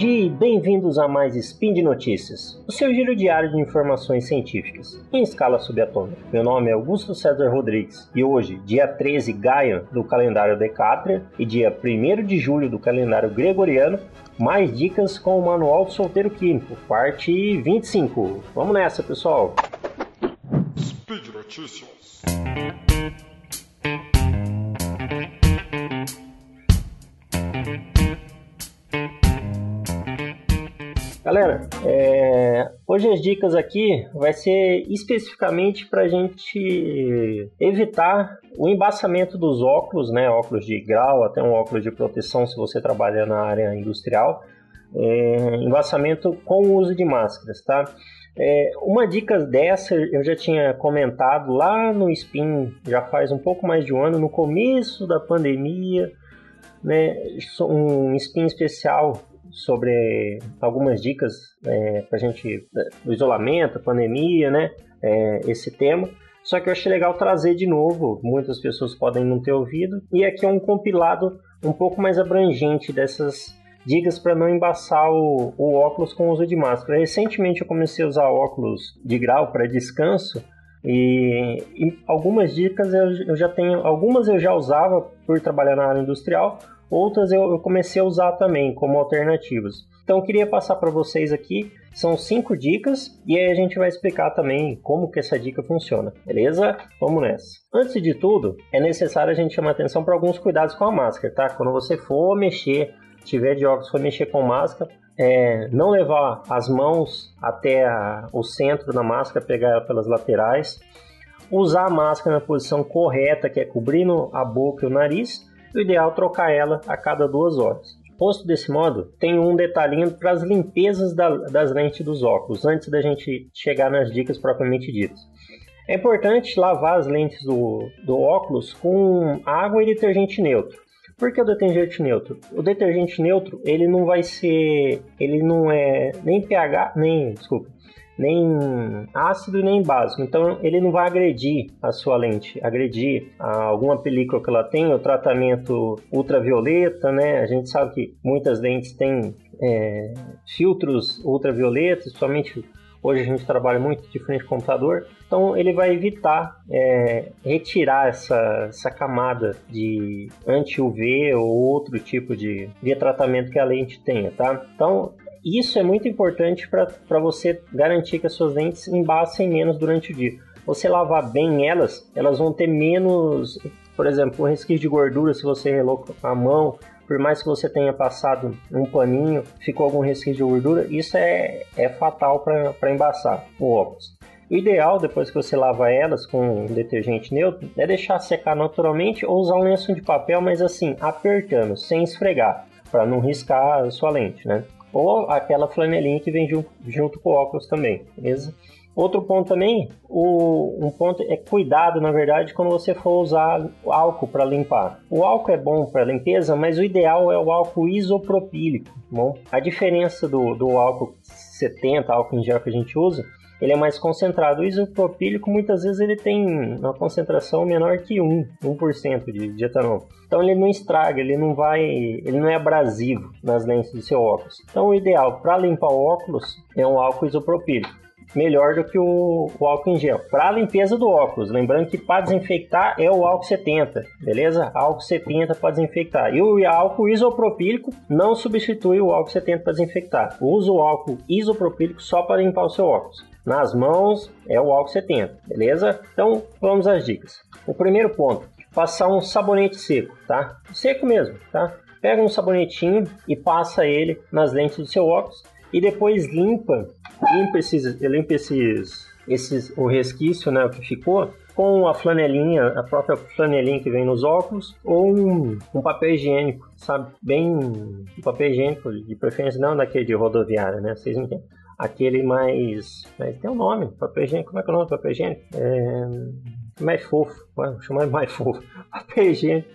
dia e bem-vindos a mais Spin de Notícias, o seu giro diário de informações científicas, em escala subatômica. Meu nome é Augusto César Rodrigues e hoje, dia 13 Gaia do calendário Decátria e dia 1 de julho do calendário Gregoriano, mais dicas com o Manual do Solteiro Químico, parte 25. Vamos nessa, pessoal! Speed Notícias. Galera, é... hoje as dicas aqui vai ser especificamente para a gente evitar o embaçamento dos óculos, né? Óculos de grau, até um óculos de proteção se você trabalha na área industrial. É... embaçamento com o uso de máscaras, tá? É, uma dica dessa eu já tinha comentado lá no Spin, já faz um pouco mais de um ano, no começo da pandemia, né, um Spin especial sobre algumas dicas é, para a gente do isolamento, pandemia, né? É, esse tema. Só que eu achei legal trazer de novo, muitas pessoas podem não ter ouvido, e aqui é um compilado um pouco mais abrangente dessas dicas para não embaçar o, o, óculos com o uso de máscara. Recentemente eu comecei a usar óculos de grau para descanso e, e, algumas dicas eu, eu já tenho, algumas eu já usava por trabalhar na área industrial, Outras eu, eu comecei a usar também como alternativas. Então eu queria passar para vocês aqui, são cinco dicas e aí a gente vai explicar também como que essa dica funciona, beleza? Vamos nessa. Antes de tudo, é necessário a gente chamar atenção para alguns cuidados com a máscara, tá? Quando você for mexer, tiver de óculos, for mexer com máscara, é, não levar as mãos até a, o centro da máscara, pegar ela pelas laterais, usar a máscara na posição correta, que é cobrindo a boca e o nariz, o ideal é trocar ela a cada duas horas. Posto desse modo, tem um detalhinho para as limpezas da, das lentes dos óculos, antes da gente chegar nas dicas propriamente ditas. É importante lavar as lentes do, do óculos com água e detergente neutro. Por que o detergente neutro? O detergente neutro, ele não vai ser, ele não é nem pH, nem, desculpa, nem ácido nem básico. Então ele não vai agredir a sua lente, agredir alguma película que ela tem, o tratamento ultravioleta, né? A gente sabe que muitas lentes têm é, filtros ultravioletas, somente hoje a gente trabalha muito de frente ao computador, então ele vai evitar é, retirar essa, essa camada de anti-UV ou outro tipo de, de tratamento que a lente tenha, tá? Então isso é muito importante para você garantir que as suas lentes embaçem menos durante o dia. Você lavar bem elas, elas vão ter menos, por exemplo, um resquício de gordura se você relou a mão, por mais que você tenha passado um paninho, ficou algum resquício de gordura, isso é, é fatal para embaçar o óculos. O ideal, depois que você lava elas com um detergente neutro, é deixar secar naturalmente ou usar um lenço de papel, mas assim, apertando, sem esfregar, para não riscar a sua lente, né? Ou aquela flanelinha que vem junto, junto com o óculos também, beleza? Outro ponto também, o, um ponto é cuidado, na verdade, quando você for usar álcool para limpar. O álcool é bom para limpeza, mas o ideal é o álcool isopropílico. Tá bom, a diferença do, do álcool 70, álcool em gel que a gente usa, ele é mais concentrado. O isopropílico muitas vezes ele tem uma concentração menor que 1, 1% de, de etanol. Então ele não estraga, ele não vai, ele não é abrasivo nas lentes do seu óculos. Então o ideal para limpar o óculos é um álcool isopropílico melhor do que o, o álcool em gel. Para limpeza do óculos, lembrando que para desinfectar é o álcool 70, beleza? Álcool 70 para desinfectar. E o álcool isopropílico não substitui o álcool 70 para desinfectar. Usa o álcool isopropílico só para limpar o seu óculos. Nas mãos é o álcool 70, beleza? Então vamos às dicas. O primeiro ponto, passar um sabonete seco, tá? Seco mesmo, tá? Pega um sabonetinho e passa ele nas lentes do seu óculos e depois limpa, limpa esses, limpa esses, esses o resquício, né, o que ficou com a flanelinha, a própria flanelinha que vem nos óculos, ou um, um papel higiênico, sabe? Bem. Um papel higiênico, de preferência não daquele de rodoviária, né? Vocês entendem? Aquele mais. Mas tem um nome, papel higiênico. Como é que é o nome do papel higiênico? É, mais fofo, vou chamar mais fofo. Papel higiênico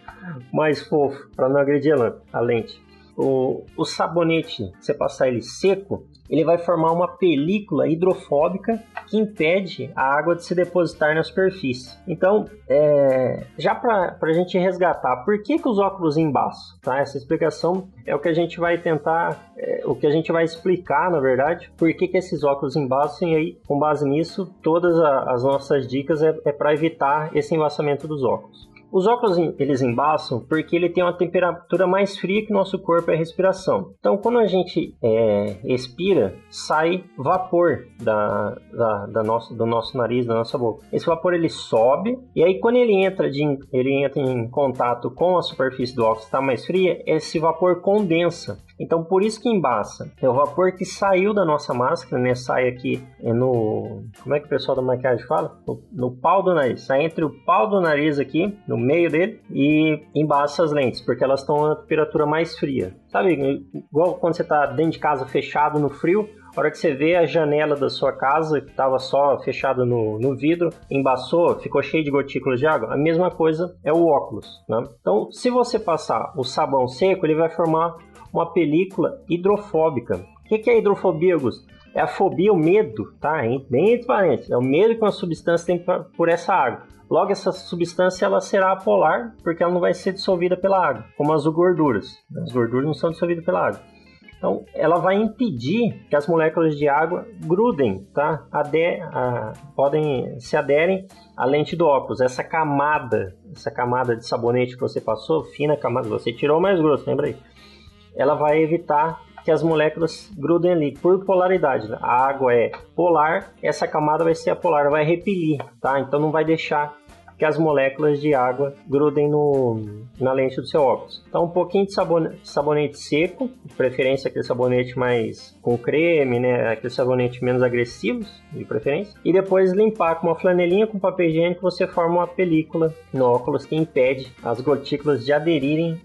mais fofo, para não agredir a lente. O, o sabonete, você passar ele seco, ele vai formar uma película hidrofóbica que impede a água de se depositar na superfície. Então, é, já para a gente resgatar, por que, que os óculos embaçam? Tá? Essa explicação é o que a gente vai tentar, é, o que a gente vai explicar, na verdade, por que, que esses óculos embaçam e aí, com base nisso, todas a, as nossas dicas é, é para evitar esse embaçamento dos óculos. Os óculos eles embaçam porque ele tem uma temperatura mais fria que o nosso corpo é a respiração. Então, quando a gente é, expira, sai vapor da, da, da nosso, do nosso nariz, da nossa boca. Esse vapor ele sobe e aí quando ele entra, de, ele entra em contato com a superfície do óculos que está mais fria, esse vapor condensa. Então, por isso que embaça. É o vapor que saiu da nossa máscara, né? Sai aqui no. Como é que o pessoal da maquiagem fala? No, no pau do nariz. Sai entre o pau do nariz aqui, no meio dele, e embaça as lentes, porque elas estão a temperatura mais fria. Sabe, igual quando você está dentro de casa fechado no frio, a hora que você vê a janela da sua casa, que estava só fechada no, no vidro, embaçou, ficou cheio de gotículas de água, a mesma coisa é o óculos. Né? Então, se você passar o sabão seco, ele vai formar uma película hidrofóbica. O que é hidrofobia, Augusto? É a fobia, o medo, tá? Bem entre parênteses. É o medo que uma substância tem por essa água. Logo, essa substância ela será apolar, porque ela não vai ser dissolvida pela água, como as gorduras. As gorduras não são dissolvidas pela água. Então, ela vai impedir que as moléculas de água grudem, tá? Ade a, podem se aderem à lente do óculos. Essa camada, essa camada de sabonete que você passou, fina camada, você tirou mais grosso, lembra aí? Ela vai evitar que as moléculas grudem ali por polaridade. Né? A água é polar, essa camada vai ser apolar, vai repelir, tá? Então não vai deixar que as moléculas de água grudem no, na lente do seu óculos. Então, um pouquinho de sabonete, sabonete seco, de preferência aquele sabonete mais com creme, né? Aquele sabonete menos agressivos, de preferência. E depois limpar com uma flanelinha com papel higiênico, você forma uma película no óculos que impede as gotículas de aderirem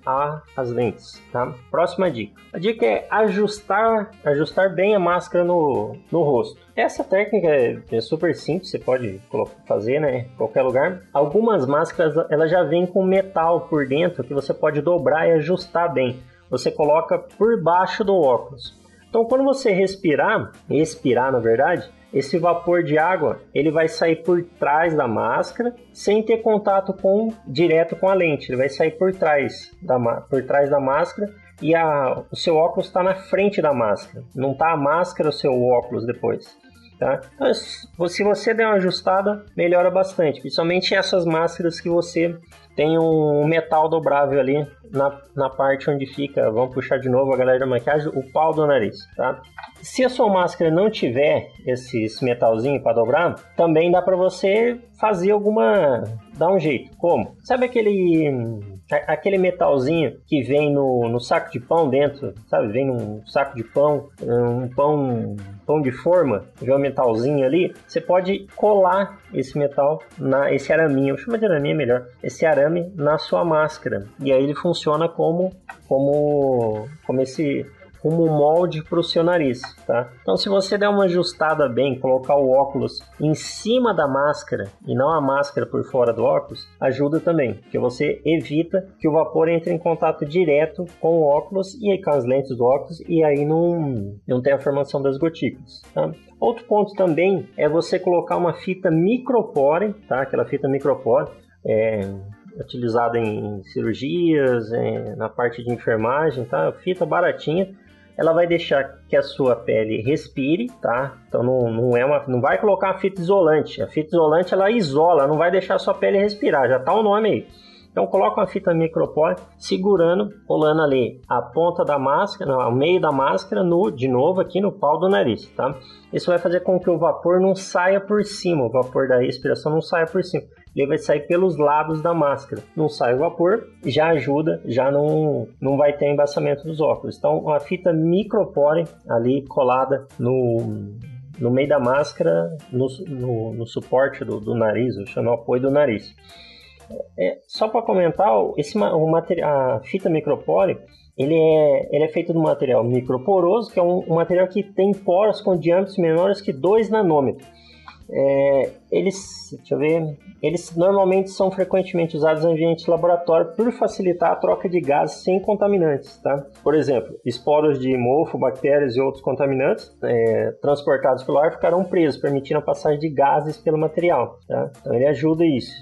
às lentes, tá? Próxima dica. A dica é ajustar, ajustar bem a máscara no, no rosto. Essa técnica é, é super simples, você pode fazer, né, em qualquer lugar. Algumas máscaras ela já vem com metal por dentro que você pode dobrar e ajustar bem. Você coloca por baixo do óculos. Então, quando você respirar, expirar na verdade, esse vapor de água ele vai sair por trás da máscara sem ter contato com direto com a lente. Ele vai sair por trás da, por trás da máscara e a, o seu óculos está na frente da máscara. Não está a máscara o seu óculos depois. Tá? Se você der uma ajustada, melhora bastante. Principalmente essas máscaras que você tem um metal dobrável ali na, na parte onde fica, vamos puxar de novo a galera da maquiagem, o pau do nariz, tá? Se a sua máscara não tiver esse, esse metalzinho para dobrar, também dá para você fazer alguma... dar um jeito. Como? Sabe aquele aquele metalzinho que vem no, no saco de pão dentro, sabe? Vem num saco de pão, um pão, pão de forma, vê um metalzinho ali. Você pode colar esse metal, na, esse araminho, eu chamo de araminho melhor, esse arame na sua máscara. E aí ele funciona como, como, como esse como molde para o seu nariz, tá? Então, se você der uma ajustada bem, colocar o óculos em cima da máscara e não a máscara por fora do óculos, ajuda também, porque você evita que o vapor entre em contato direto com o óculos e com as lentes do óculos e aí não, não tem a formação das gotículas, tá? Outro ponto também é você colocar uma fita micropore, tá? Aquela fita micropore, é, utilizada em cirurgias, é, na parte de enfermagem, tá? Fita baratinha, ela vai deixar que a sua pele respire, tá? Então não, não é uma, não vai colocar uma fita isolante. A fita isolante ela isola, não vai deixar a sua pele respirar. Já tá o nome aí. Então coloca uma fita micropore segurando, rolando ali a ponta da máscara, não, o meio da máscara, no, de novo aqui no pau do nariz, tá? Isso vai fazer com que o vapor não saia por cima, o vapor da respiração não saia por cima ele vai sair pelos lados da máscara. Não sai o vapor, já ajuda, já não, não vai ter embaçamento dos óculos. Então, uma fita micropore ali colada no, no meio da máscara, no, no, no suporte do, do nariz, no apoio do nariz. É, só para comentar, esse, o material, a fita micropore ele é, ele é feito de um material microporoso, que é um, um material que tem poros com diâmetros menores que 2 nanômetros. É, eles, deixa eu ver, eles normalmente são frequentemente usados em ambiente de laboratório por facilitar a troca de gases sem contaminantes, tá? Por exemplo, esporos de mofo, bactérias e outros contaminantes é, transportados pelo ar ficarão presos, permitindo a passagem de gases pelo material, tá? Então ele ajuda isso.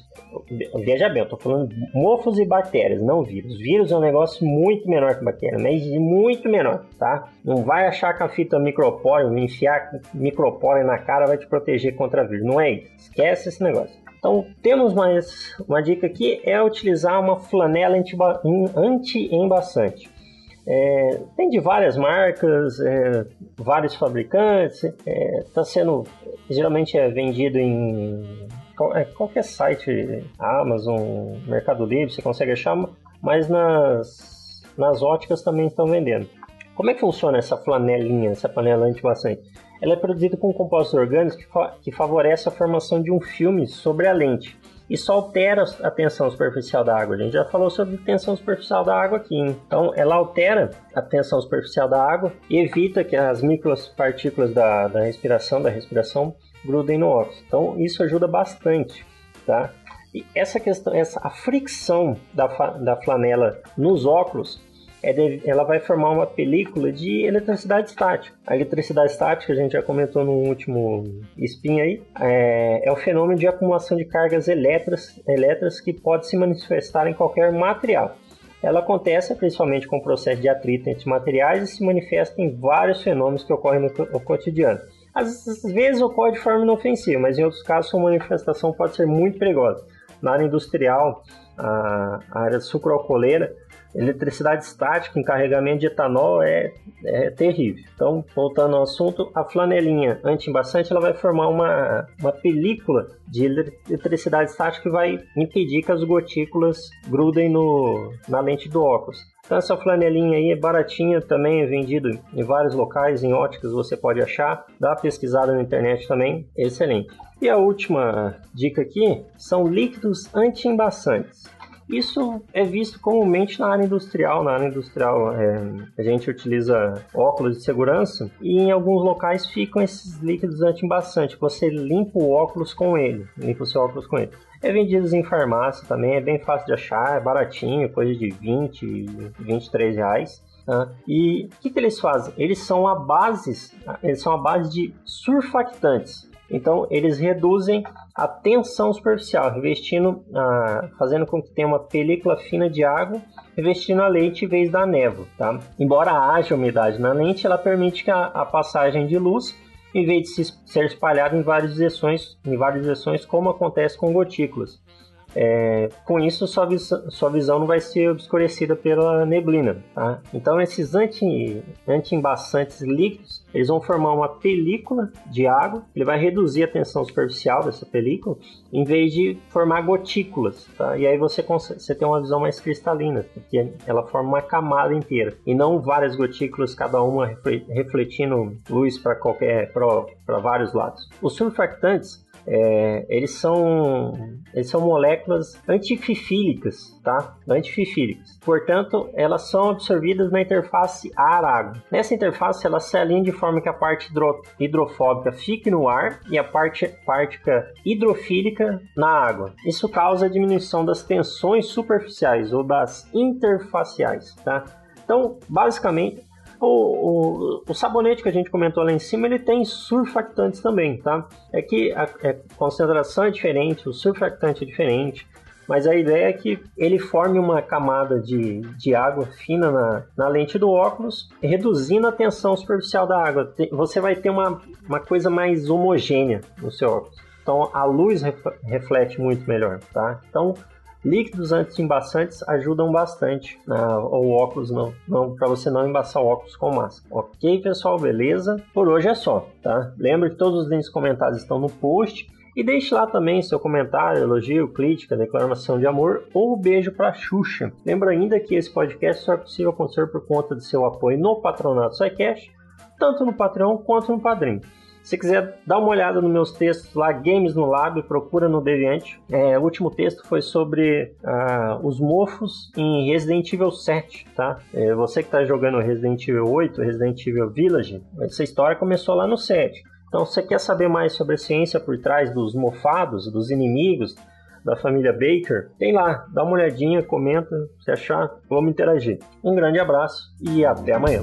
Veja bem, eu estou falando mofos e bactérias, não vírus. Vírus é um negócio muito menor que bactéria, mas muito menor, tá? Não vai achar que a fita micropóreo, enfiar micropóreo na cara vai te proteger contra vírus. Não é isso. Esquece esse negócio. Então, temos mais uma dica aqui, é utilizar uma flanela anti-embaçante. É, tem de várias marcas, é, vários fabricantes, está é, tá sendo, geralmente é vendido em qualquer site, Amazon, Mercado Livre, você consegue achar, mas nas, nas óticas também estão vendendo. Como é que funciona essa flanelinha, essa panela antimaçante? Ela é produzida com compostos orgânicos que, fa que favorece a formação de um filme sobre a lente. Isso altera a tensão superficial da água. A gente já falou sobre tensão superficial da água aqui. Então, ela altera a tensão superficial da água e evita que as micropartículas da, da respiração, da respiração, grudem no óculos. Então isso ajuda bastante, tá? E essa questão, essa a fricção da, da flanela nos óculos é de, ela vai formar uma película de eletricidade estática. A eletricidade estática, a gente já comentou no último spin aí, é, é o fenômeno de acumulação de cargas elétricas, elétricas que pode se manifestar em qualquer material. Ela acontece principalmente com o processo de atrito entre materiais e se manifesta em vários fenômenos que ocorrem no, no cotidiano. Às vezes ocorre de forma inofensiva, mas em outros casos sua manifestação pode ser muito perigosa. Na área industrial, a área sucroalcooleira, eletricidade estática em carregamento de etanol é, é terrível. Então, voltando ao assunto, a flanelinha anti-embaçante ela vai formar uma, uma película de eletricidade estática que vai impedir que as gotículas grudem no, na lente do óculos. Então essa flanelinha aí é baratinha também, é vendido em vários locais, em óticas você pode achar. Dá uma pesquisada na internet também, excelente. E a última dica aqui são líquidos anti-embaçantes. Isso é visto comumente na área industrial. Na área industrial, é, a gente utiliza óculos de segurança e em alguns locais ficam esses líquidos anti-embaçantes. Você limpa o óculos com ele, limpa o seu óculos com ele. É vendido em farmácia também, é bem fácil de achar, é baratinho, coisa de 20, 23 reais. Tá? E o que, que eles fazem? Eles são a base, eles são a base de surfactantes. Então eles reduzem a tensão superficial, revestindo, ah, fazendo com que tenha uma película fina de água revestindo a lente em vez da névoa. Tá? Embora haja umidade na lente, ela permite que a, a passagem de luz em vez de ser espalhado em várias direções, em várias direções como acontece com gotículas. É, com isso, sua, vis sua visão não vai ser obscurecida pela neblina. Tá? Então, esses anti-embaçantes anti líquidos eles vão formar uma película de água, ele vai reduzir a tensão superficial dessa película, em vez de formar gotículas. Tá? E aí você, você tem uma visão mais cristalina, porque ela forma uma camada inteira, e não várias gotículas, cada uma refletindo luz para qualquer para vários lados. Os surfactantes é, eles são eles são moléculas antififílicas, tá? Antififílicas. Portanto, elas são absorvidas na interface ar-água. Nessa interface, elas se alinham de forma que a parte hidro, hidrofóbica fique no ar e a parte partícula hidrofílica na água. Isso causa a diminuição das tensões superficiais ou das interfaciais, tá? Então, basicamente, o, o, o, sabonete que a gente comentou lá em cima, ele tem surfactantes também, tá? É que a, a é, concentração é diferente, o surfactante é diferente, mas a ideia é que ele forme uma camada de, de água fina na, na lente do óculos, reduzindo a tensão superficial da água. Você vai ter uma, uma coisa mais homogênea no seu óculos. Então a luz reflete muito melhor, tá? Então Líquidos anti-embaçantes ajudam bastante né, o óculos não, não para você não embaçar o óculos com máscara. Ok, pessoal, beleza? Por hoje é só, tá? Lembra que todos os links comentados estão no post e deixe lá também seu comentário, elogio, crítica, declaração de amor ou beijo para Xuxa. Lembra ainda que esse podcast só é possível acontecer por conta de seu apoio no Patronato SciCash, tanto no Patreon quanto no Padrim. Se quiser dar uma olhada nos meus textos lá, Games no Lab, procura no Deviante. É, o último texto foi sobre ah, os mofos em Resident Evil 7, tá? É, você que está jogando Resident Evil 8, Resident Evil Village, essa história começou lá no 7. Então, você quer saber mais sobre a ciência por trás dos mofados, dos inimigos, da família Baker, tem lá, dá uma olhadinha, comenta, se achar, vamos interagir. Um grande abraço e até amanhã.